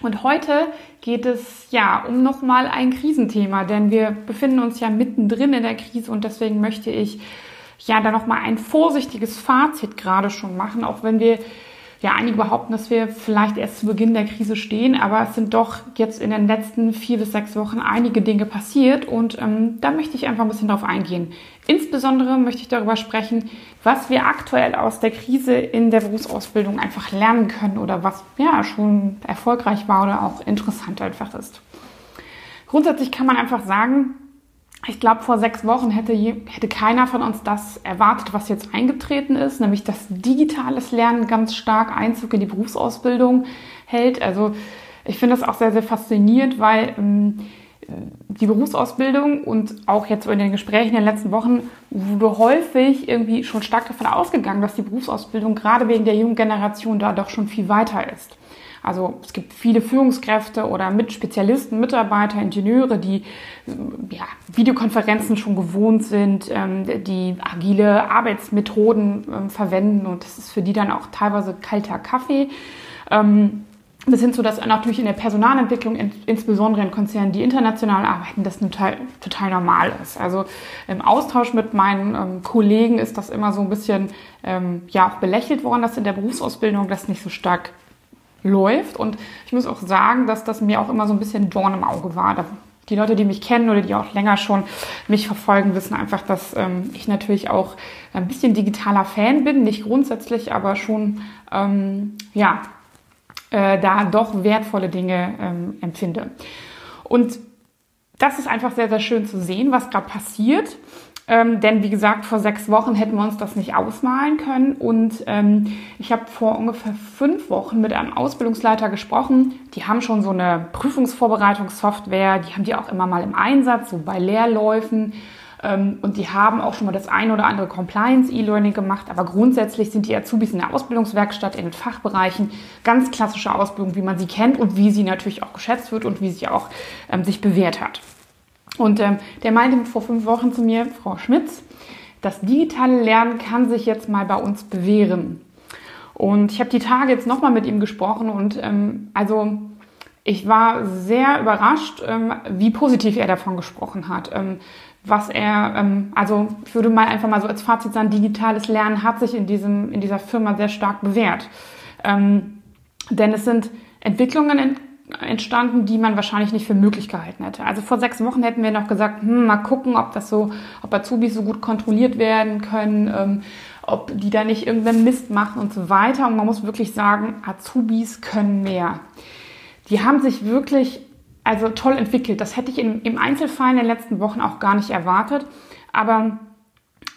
Und heute geht es ja um nochmal ein Krisenthema, denn wir befinden uns ja mittendrin in der Krise und deswegen möchte ich ja da nochmal ein vorsichtiges Fazit gerade schon machen, auch wenn wir ja, einige behaupten, dass wir vielleicht erst zu Beginn der Krise stehen, aber es sind doch jetzt in den letzten vier bis sechs Wochen einige Dinge passiert und ähm, da möchte ich einfach ein bisschen drauf eingehen. Insbesondere möchte ich darüber sprechen, was wir aktuell aus der Krise in der Berufsausbildung einfach lernen können oder was ja schon erfolgreich war oder auch interessant einfach ist. Grundsätzlich kann man einfach sagen, ich glaube, vor sechs Wochen hätte, hätte keiner von uns das erwartet, was jetzt eingetreten ist, nämlich dass digitales Lernen ganz stark Einzug in die Berufsausbildung hält. Also ich finde das auch sehr, sehr faszinierend, weil ähm, die Berufsausbildung und auch jetzt in den Gesprächen in den letzten Wochen wurde häufig irgendwie schon stark davon ausgegangen, dass die Berufsausbildung gerade wegen der jungen Generation da doch schon viel weiter ist. Also es gibt viele Führungskräfte oder mit Spezialisten, Mitarbeiter, Ingenieure, die ja, Videokonferenzen schon gewohnt sind, ähm, die agile Arbeitsmethoden ähm, verwenden und das ist für die dann auch teilweise kalter Kaffee. Ähm, bis hin zu, dass natürlich in der Personalentwicklung, insbesondere in Konzernen, die international arbeiten, das total, total normal ist. Also im Austausch mit meinen ähm, Kollegen ist das immer so ein bisschen ähm, ja auch belächelt worden, dass in der Berufsausbildung das nicht so stark läuft. Und ich muss auch sagen, dass das mir auch immer so ein bisschen Dorn im Auge war. Die Leute, die mich kennen oder die auch länger schon mich verfolgen, wissen einfach, dass ähm, ich natürlich auch ein bisschen digitaler Fan bin. Nicht grundsätzlich, aber schon, ähm, ja, äh, da doch wertvolle Dinge ähm, empfinde. Und das ist einfach sehr, sehr schön zu sehen, was gerade passiert. Ähm, denn wie gesagt, vor sechs Wochen hätten wir uns das nicht ausmalen können. Und ähm, ich habe vor ungefähr fünf Wochen mit einem Ausbildungsleiter gesprochen. Die haben schon so eine Prüfungsvorbereitungssoftware, die haben die auch immer mal im Einsatz, so bei Lehrläufen. Ähm, und die haben auch schon mal das ein oder andere Compliance-E-Learning gemacht. Aber grundsätzlich sind die Azubis in der Ausbildungswerkstatt in den Fachbereichen ganz klassische Ausbildung, wie man sie kennt und wie sie natürlich auch geschätzt wird und wie sie auch ähm, sich bewährt hat. Und ähm, der meinte vor fünf Wochen zu mir, Frau Schmitz, das digitale Lernen kann sich jetzt mal bei uns bewähren. Und ich habe die Tage jetzt nochmal mit ihm gesprochen und ähm, also ich war sehr überrascht, ähm, wie positiv er davon gesprochen hat. Ähm, was er, ähm, also ich würde mal einfach mal so als Fazit sagen, digitales Lernen hat sich in, diesem, in dieser Firma sehr stark bewährt. Denn es sind Entwicklungen entstanden, die man wahrscheinlich nicht für möglich gehalten hätte. Also vor sechs Wochen hätten wir noch gesagt, hm, mal gucken, ob das so, ob Azubis so gut kontrolliert werden können, ob die da nicht irgendeinen Mist machen und so weiter. Und man muss wirklich sagen, Azubis können mehr. Die haben sich wirklich also toll entwickelt. Das hätte ich im, im Einzelfall in den letzten Wochen auch gar nicht erwartet. Aber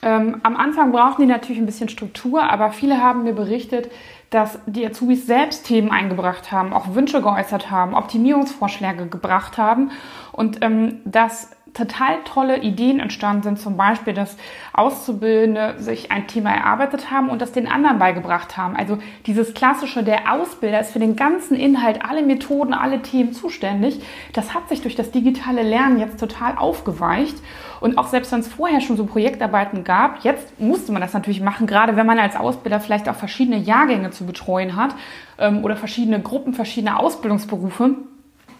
ähm, am Anfang brauchten die natürlich ein bisschen Struktur, aber viele haben mir berichtet, dass die Azubis selbst Themen eingebracht haben, auch Wünsche geäußert haben, Optimierungsvorschläge gebracht haben und ähm, dass total tolle Ideen entstanden sind, zum Beispiel, dass Auszubildende sich ein Thema erarbeitet haben und das den anderen beigebracht haben. Also dieses klassische, der Ausbilder ist für den ganzen Inhalt, alle Methoden, alle Themen zuständig. Das hat sich durch das digitale Lernen jetzt total aufgeweicht. Und auch selbst wenn es vorher schon so Projektarbeiten gab, jetzt musste man das natürlich machen, gerade wenn man als Ausbilder vielleicht auch verschiedene Jahrgänge zu betreuen hat ähm, oder verschiedene Gruppen, verschiedene Ausbildungsberufe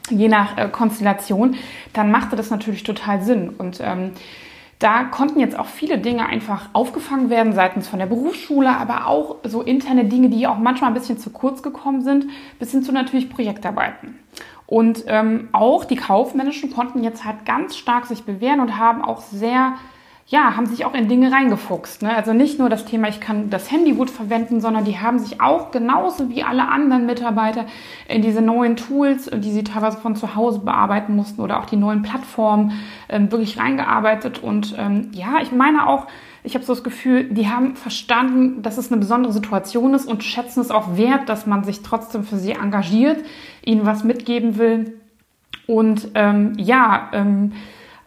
je nach äh, Konstellation, dann machte das natürlich total Sinn. Und ähm, da konnten jetzt auch viele Dinge einfach aufgefangen werden, seitens von der Berufsschule, aber auch so interne Dinge, die auch manchmal ein bisschen zu kurz gekommen sind, bis hin zu natürlich Projektarbeiten. Und ähm, auch die Kaufmännischen konnten jetzt halt ganz stark sich bewähren und haben auch sehr ja, haben sich auch in Dinge reingefuchst. Ne? Also nicht nur das Thema, ich kann das Handy gut verwenden, sondern die haben sich auch genauso wie alle anderen Mitarbeiter in diese neuen Tools, die sie teilweise von zu Hause bearbeiten mussten oder auch die neuen Plattformen ähm, wirklich reingearbeitet. Und ähm, ja, ich meine auch, ich habe so das Gefühl, die haben verstanden, dass es eine besondere Situation ist und schätzen es auch wert, dass man sich trotzdem für sie engagiert, ihnen was mitgeben will. Und ähm, ja, ähm,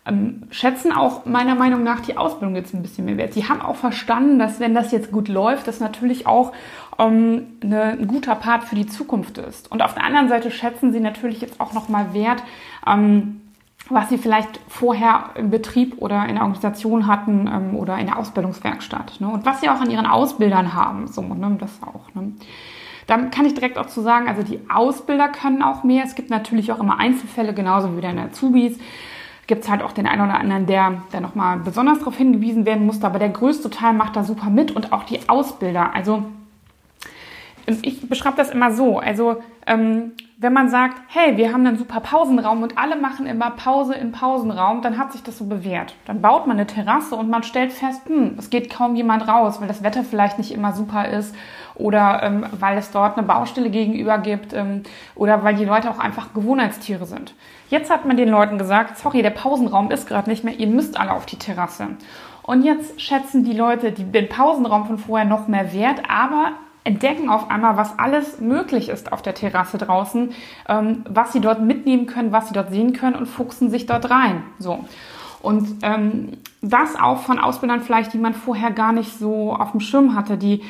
ähm, schätzen auch meiner Meinung nach die Ausbildung jetzt ein bisschen mehr wert. Sie haben auch verstanden, dass wenn das jetzt gut läuft, das natürlich auch ähm, eine, ein guter Part für die Zukunft ist. Und auf der anderen Seite schätzen sie natürlich jetzt auch nochmal wert, ähm, was sie vielleicht vorher im Betrieb oder in der Organisation hatten ähm, oder in der Ausbildungswerkstatt. Ne? Und was sie auch an ihren Ausbildern haben. So, ne? das auch. Ne? Dann kann ich direkt auch zu sagen, also die Ausbilder können auch mehr. Es gibt natürlich auch immer Einzelfälle, genauso wie in der Azubis. Gibt es halt auch den einen oder anderen, der da nochmal besonders darauf hingewiesen werden musste. Aber der größte Teil macht da super mit und auch die Ausbilder. Also ich beschreibe das immer so. Also ähm, wenn man sagt, hey, wir haben einen super Pausenraum und alle machen immer Pause im Pausenraum, dann hat sich das so bewährt. Dann baut man eine Terrasse und man stellt fest, hm, es geht kaum jemand raus, weil das Wetter vielleicht nicht immer super ist oder ähm, weil es dort eine Baustelle gegenüber gibt ähm, oder weil die Leute auch einfach Gewohnheitstiere sind. Jetzt hat man den Leuten gesagt, sorry, der Pausenraum ist gerade nicht mehr, ihr müsst alle auf die Terrasse. Und jetzt schätzen die Leute den Pausenraum von vorher noch mehr wert, aber entdecken auf einmal, was alles möglich ist auf der Terrasse draußen, ähm, was sie dort mitnehmen können, was sie dort sehen können und fuchsen sich dort rein. So. Und ähm, das auch von Ausbildern vielleicht, die man vorher gar nicht so auf dem Schirm hatte, die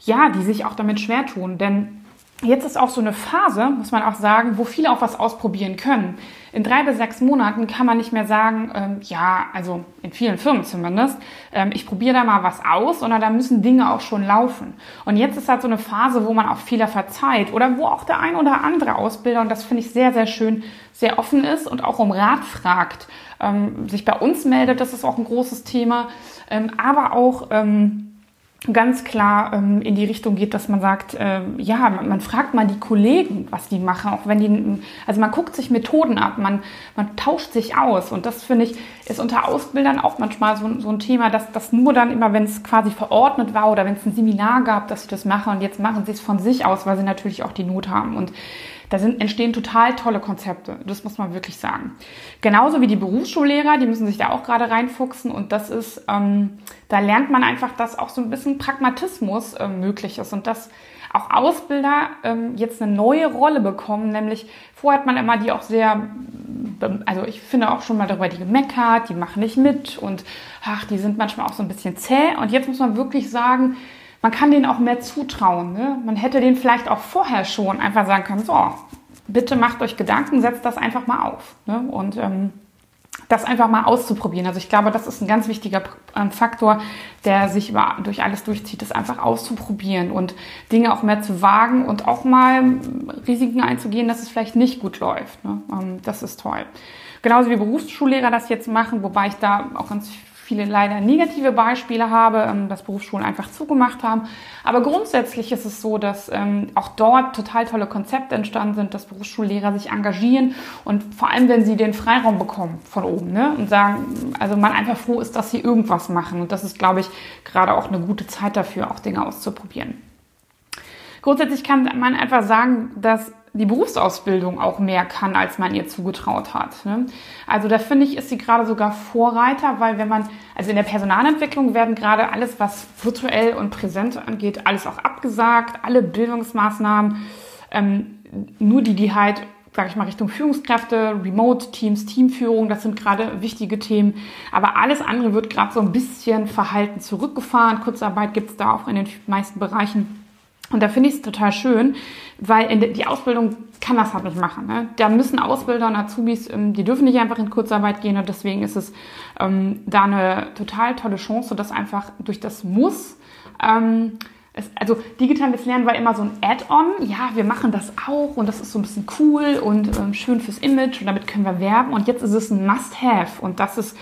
ja, die sich auch damit schwer tun. Denn jetzt ist auch so eine Phase, muss man auch sagen, wo viele auch was ausprobieren können in drei bis sechs Monaten kann man nicht mehr sagen, ähm, ja, also in vielen Firmen zumindest, ähm, ich probiere da mal was aus, sondern da müssen Dinge auch schon laufen. Und jetzt ist halt so eine Phase, wo man auch Fehler verzeiht oder wo auch der ein oder andere Ausbilder, und das finde ich sehr, sehr schön, sehr offen ist und auch um Rat fragt, ähm, sich bei uns meldet, das ist auch ein großes Thema, ähm, aber auch ähm, ganz klar ähm, in die Richtung geht, dass man sagt, äh, ja, man, man, fragt mal die Kollegen, was die machen, auch wenn die, also man guckt sich Methoden ab, man, man tauscht sich aus und das finde ich ist unter Ausbildern auch manchmal so, so ein Thema, dass das nur dann immer, wenn es quasi verordnet war oder wenn es ein Seminar gab, dass sie das machen und jetzt machen sie es von sich aus, weil sie natürlich auch die Not haben und da sind, entstehen total tolle Konzepte. Das muss man wirklich sagen. Genauso wie die Berufsschullehrer, die müssen sich da auch gerade reinfuchsen. Und das ist, ähm, da lernt man einfach, dass auch so ein bisschen Pragmatismus äh, möglich ist und dass auch Ausbilder ähm, jetzt eine neue Rolle bekommen, nämlich vorher hat man immer die auch sehr, also ich finde auch schon mal darüber die gemeckert, die machen nicht mit und ach, die sind manchmal auch so ein bisschen zäh. Und jetzt muss man wirklich sagen, man kann denen auch mehr zutrauen. Ne? Man hätte denen vielleicht auch vorher schon einfach sagen können, so, bitte macht euch Gedanken, setzt das einfach mal auf. Ne? Und ähm, das einfach mal auszuprobieren. Also ich glaube, das ist ein ganz wichtiger ähm, Faktor, der sich über, durch alles durchzieht, das einfach auszuprobieren und Dinge auch mehr zu wagen und auch mal Risiken einzugehen, dass es vielleicht nicht gut läuft. Ne? Ähm, das ist toll. Genauso wie Berufsschullehrer das jetzt machen, wobei ich da auch ganz viele leider negative Beispiele habe, ähm, dass Berufsschulen einfach zugemacht haben. Aber grundsätzlich ist es so, dass ähm, auch dort total tolle Konzepte entstanden sind, dass Berufsschullehrer sich engagieren und vor allem, wenn sie den Freiraum bekommen von oben ne, und sagen, also man einfach froh ist, dass sie irgendwas machen. Und das ist, glaube ich, gerade auch eine gute Zeit dafür, auch Dinge auszuprobieren. Grundsätzlich kann man einfach sagen, dass die Berufsausbildung auch mehr kann, als man ihr zugetraut hat. Ne? Also da finde ich, ist sie gerade sogar Vorreiter, weil wenn man, also in der Personalentwicklung werden gerade alles, was virtuell und präsent angeht, alles auch abgesagt, alle Bildungsmaßnahmen, ähm, nur die, die halt, sage ich mal, Richtung Führungskräfte, Remote-Teams, Teamführung, das sind gerade wichtige Themen. Aber alles andere wird gerade so ein bisschen verhalten zurückgefahren. Kurzarbeit gibt es da auch in den meisten Bereichen. Und da finde ich es total schön, weil die Ausbildung kann das halt nicht machen. Ne? Da müssen Ausbilder und Azubis, ähm, die dürfen nicht einfach in Kurzarbeit gehen und deswegen ist es ähm, da eine total tolle Chance, dass einfach durch das Muss, ähm, es, also digitales Lernen war immer so ein Add-on. Ja, wir machen das auch und das ist so ein bisschen cool und ähm, schön fürs Image und damit können wir werben und jetzt ist es ein Must-Have und das ist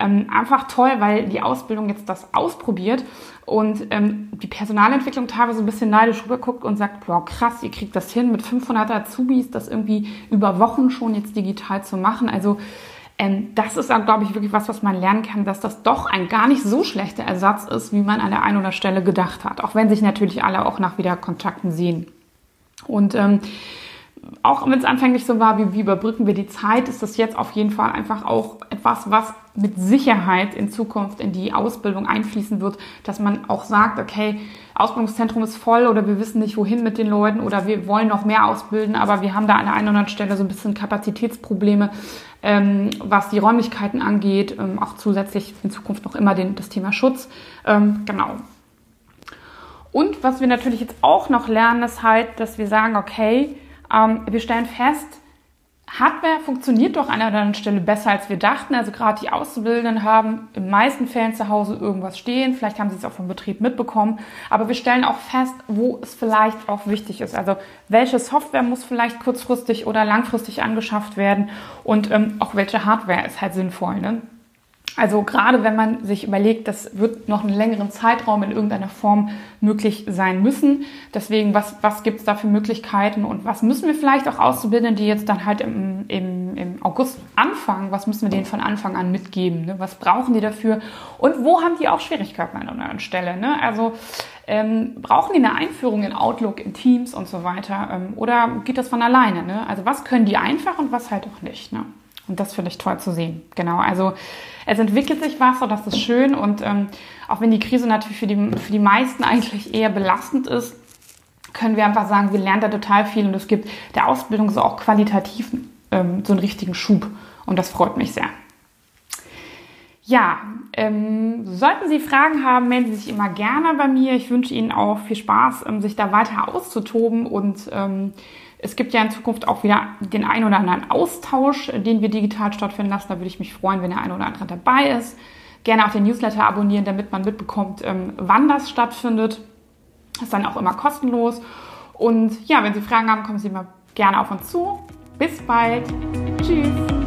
ähm, einfach toll, weil die Ausbildung jetzt das ausprobiert und ähm, die Personalentwicklung teilweise ein bisschen neidisch rüberguckt und sagt, boah, krass, ihr kriegt das hin mit 500 Azubis, das irgendwie über Wochen schon jetzt digital zu machen. Also ähm, das ist glaube ich, wirklich was, was man lernen kann, dass das doch ein gar nicht so schlechter Ersatz ist, wie man an der einen oder Stelle gedacht hat. Auch wenn sich natürlich alle auch nach wieder Kontakten sehen. Und ähm, auch wenn es anfänglich so war, wie, wie überbrücken wir die Zeit, ist das jetzt auf jeden Fall einfach auch etwas, was mit Sicherheit in Zukunft in die Ausbildung einfließen wird, dass man auch sagt, okay, Ausbildungszentrum ist voll oder wir wissen nicht wohin mit den Leuten oder wir wollen noch mehr ausbilden, aber wir haben da an der einen oder anderen Stelle so ein bisschen Kapazitätsprobleme, ähm, was die Räumlichkeiten angeht, ähm, auch zusätzlich in Zukunft noch immer den, das Thema Schutz. Ähm, genau. Und was wir natürlich jetzt auch noch lernen, ist halt, dass wir sagen, okay, ähm, wir stellen fest, Hardware funktioniert doch an einer anderen Stelle besser, als wir dachten. Also gerade die Auszubildenden haben in meisten Fällen zu Hause irgendwas stehen. Vielleicht haben sie es auch vom Betrieb mitbekommen. Aber wir stellen auch fest, wo es vielleicht auch wichtig ist. Also welche Software muss vielleicht kurzfristig oder langfristig angeschafft werden und ähm, auch welche Hardware ist halt sinnvoll. Ne? Also gerade wenn man sich überlegt, das wird noch einen längeren Zeitraum in irgendeiner Form möglich sein müssen. Deswegen, was, was gibt es da für Möglichkeiten und was müssen wir vielleicht auch Auszubildenden, die jetzt dann halt im, im, im August anfangen, was müssen wir denen von Anfang an mitgeben? Ne? Was brauchen die dafür? Und wo haben die auch Schwierigkeiten an einer Stelle? Ne? Also ähm, brauchen die eine Einführung in Outlook, in Teams und so weiter? Ähm, oder geht das von alleine? Ne? Also was können die einfach und was halt auch nicht? Ne? Und das finde ich toll zu sehen. Genau, also es entwickelt sich was und das ist schön. Und ähm, auch wenn die Krise natürlich für die, für die meisten eigentlich eher belastend ist, können wir einfach sagen, wir lernen da total viel und es gibt der Ausbildung so auch qualitativ ähm, so einen richtigen Schub. Und das freut mich sehr. Ja, ähm, sollten Sie Fragen haben, melden Sie sich immer gerne bei mir. Ich wünsche Ihnen auch viel Spaß, ähm, sich da weiter auszutoben und ähm, es gibt ja in Zukunft auch wieder den ein oder anderen Austausch, den wir digital stattfinden lassen. Da würde ich mich freuen, wenn der ein oder andere dabei ist. Gerne auch den Newsletter abonnieren, damit man mitbekommt, ähm, wann das stattfindet. Das ist dann auch immer kostenlos. Und ja, wenn Sie Fragen haben, kommen Sie immer gerne auf uns zu. Bis bald. Tschüss.